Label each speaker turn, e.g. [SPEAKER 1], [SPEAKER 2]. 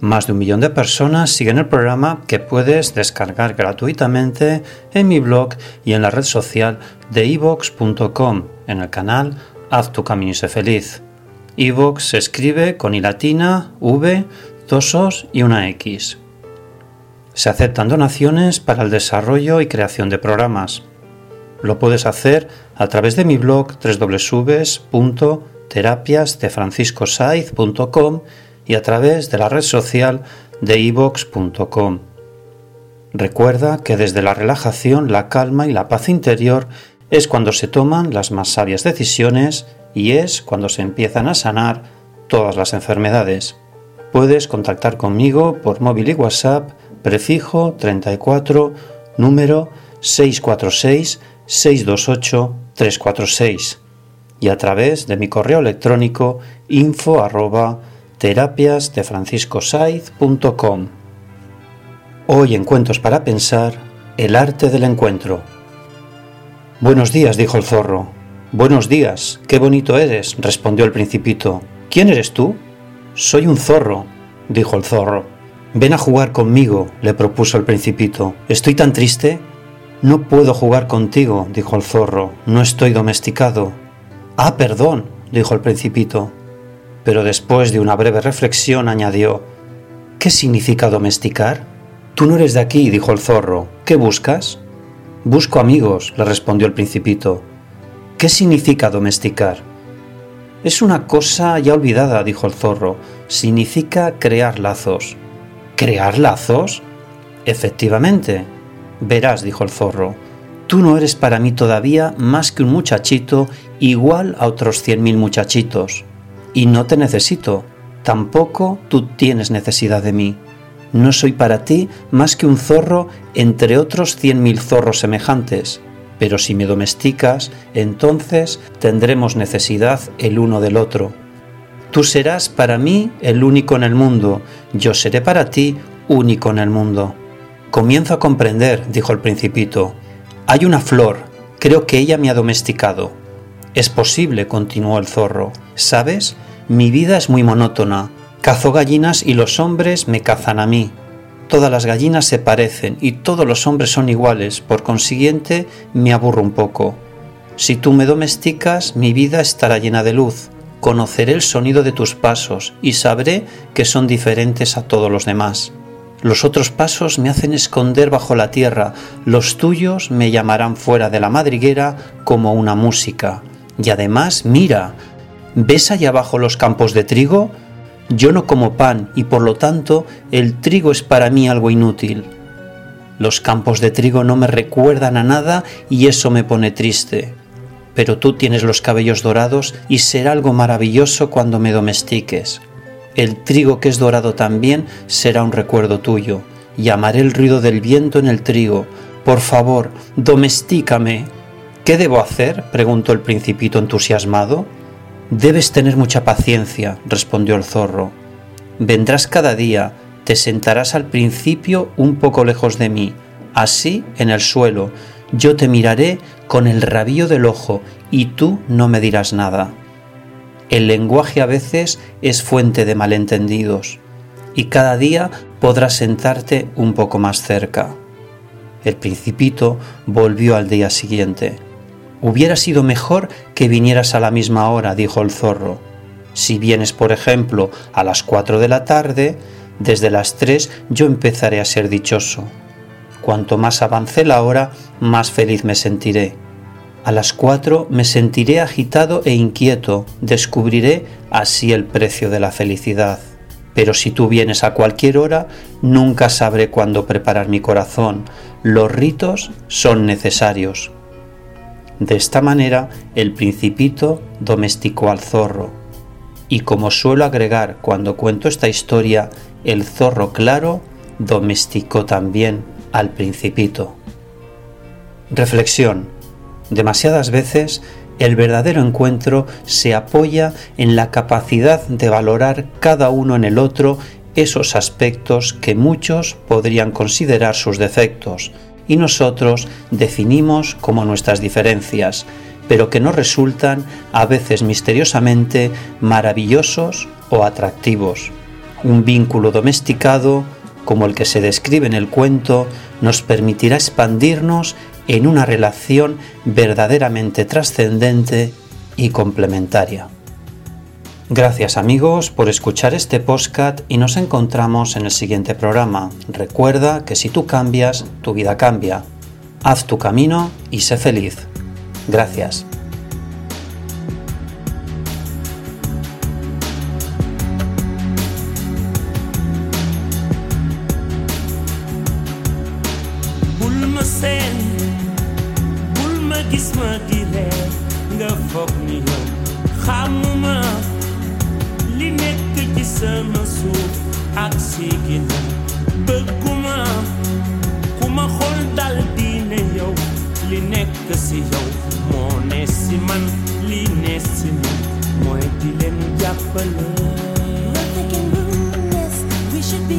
[SPEAKER 1] Más de un millón de personas siguen el programa que puedes descargar gratuitamente en mi blog y en la red social de evox.com en el canal Haz tu camino y sé feliz. Evox se escribe con i latina, v, dos os y una x. Se aceptan donaciones para el desarrollo y creación de programas. Lo puedes hacer a través de mi blog www.terapiasdefranciscosaiz.com y a través de la red social de ivox.com. Recuerda que desde la relajación, la calma y la paz interior es cuando se toman las más sabias decisiones y es cuando se empiezan a sanar todas las enfermedades. Puedes contactar conmigo por móvil y WhatsApp prefijo 34 número 646 628 346 y a través de mi correo electrónico info terapiasdefranciscosaiz.com. Hoy en Cuentos para Pensar, el arte del encuentro. Buenos días, dijo el zorro. Buenos días, qué bonito eres, respondió el principito. ¿Quién eres tú? Soy un zorro, dijo el zorro. Ven a jugar conmigo, le propuso el principito. Estoy tan triste. No puedo jugar contigo, dijo el zorro. No estoy domesticado. Ah, perdón, dijo el principito pero después de una breve reflexión añadió ¿Qué significa domesticar? Tú no eres de aquí, dijo el zorro. ¿Qué buscas? Busco amigos, le respondió el principito. ¿Qué significa domesticar? Es una cosa ya olvidada, dijo el zorro. Significa crear lazos. ¿Crear lazos? Efectivamente. Verás, dijo el zorro, tú no eres para mí todavía más que un muchachito igual a otros cien mil muchachitos y no te necesito, tampoco tú tienes necesidad de mí. No soy para ti más que un zorro entre otros cien mil zorros semejantes, pero si me domesticas, entonces tendremos necesidad el uno del otro. Tú serás para mí el único en el mundo, yo seré para ti único en el mundo. Comienzo a comprender, dijo el principito. Hay una flor, creo que ella me ha domesticado. Es posible, continuó el zorro. ¿Sabes? Mi vida es muy monótona. Cazo gallinas y los hombres me cazan a mí. Todas las gallinas se parecen y todos los hombres son iguales, por consiguiente me aburro un poco. Si tú me domesticas, mi vida estará llena de luz. Conoceré el sonido de tus pasos y sabré que son diferentes a todos los demás. Los otros pasos me hacen esconder bajo la tierra, los tuyos me llamarán fuera de la madriguera como una música. Y además, mira, ¿ves allá abajo los campos de trigo? Yo no como pan y por lo tanto el trigo es para mí algo inútil. Los campos de trigo no me recuerdan a nada y eso me pone triste. Pero tú tienes los cabellos dorados y será algo maravilloso cuando me domestiques. El trigo que es dorado también será un recuerdo tuyo. Llamaré el ruido del viento en el trigo. Por favor, domestícame ¿Qué debo hacer? preguntó el principito entusiasmado. Debes tener mucha paciencia, respondió el zorro. Vendrás cada día, te sentarás al principio un poco lejos de mí, así en el suelo, yo te miraré con el rabillo del ojo y tú no me dirás nada. El lenguaje a veces es fuente de malentendidos y cada día podrás sentarte un poco más cerca. El principito volvió al día siguiente. Hubiera sido mejor que vinieras a la misma hora, dijo el zorro. Si vienes, por ejemplo, a las cuatro de la tarde, desde las tres yo empezaré a ser dichoso. Cuanto más avance la hora, más feliz me sentiré. A las cuatro me sentiré agitado e inquieto, descubriré así el precio de la felicidad. Pero si tú vienes a cualquier hora, nunca sabré cuándo preparar mi corazón. Los ritos son necesarios. De esta manera, el principito domesticó al zorro. Y como suelo agregar cuando cuento esta historia, el zorro claro domesticó también al principito. Reflexión. Demasiadas veces el verdadero encuentro se apoya en la capacidad de valorar cada uno en el otro esos aspectos que muchos podrían considerar sus defectos y nosotros definimos como nuestras diferencias, pero que nos resultan a veces misteriosamente maravillosos o atractivos. Un vínculo domesticado como el que se describe en el cuento, nos permitirá expandirnos en una relación verdaderamente trascendente y complementaria. Gracias amigos por escuchar este podcast y nos encontramos en el siguiente programa. Recuerda que si tú cambias, tu vida cambia. Haz tu camino y sé feliz. Gracias.
[SPEAKER 2] Sama suuf ak bëgguma dal di ne yow li nekk si yow moo si man li si mooy di leen jàppale.
[SPEAKER 3] We should be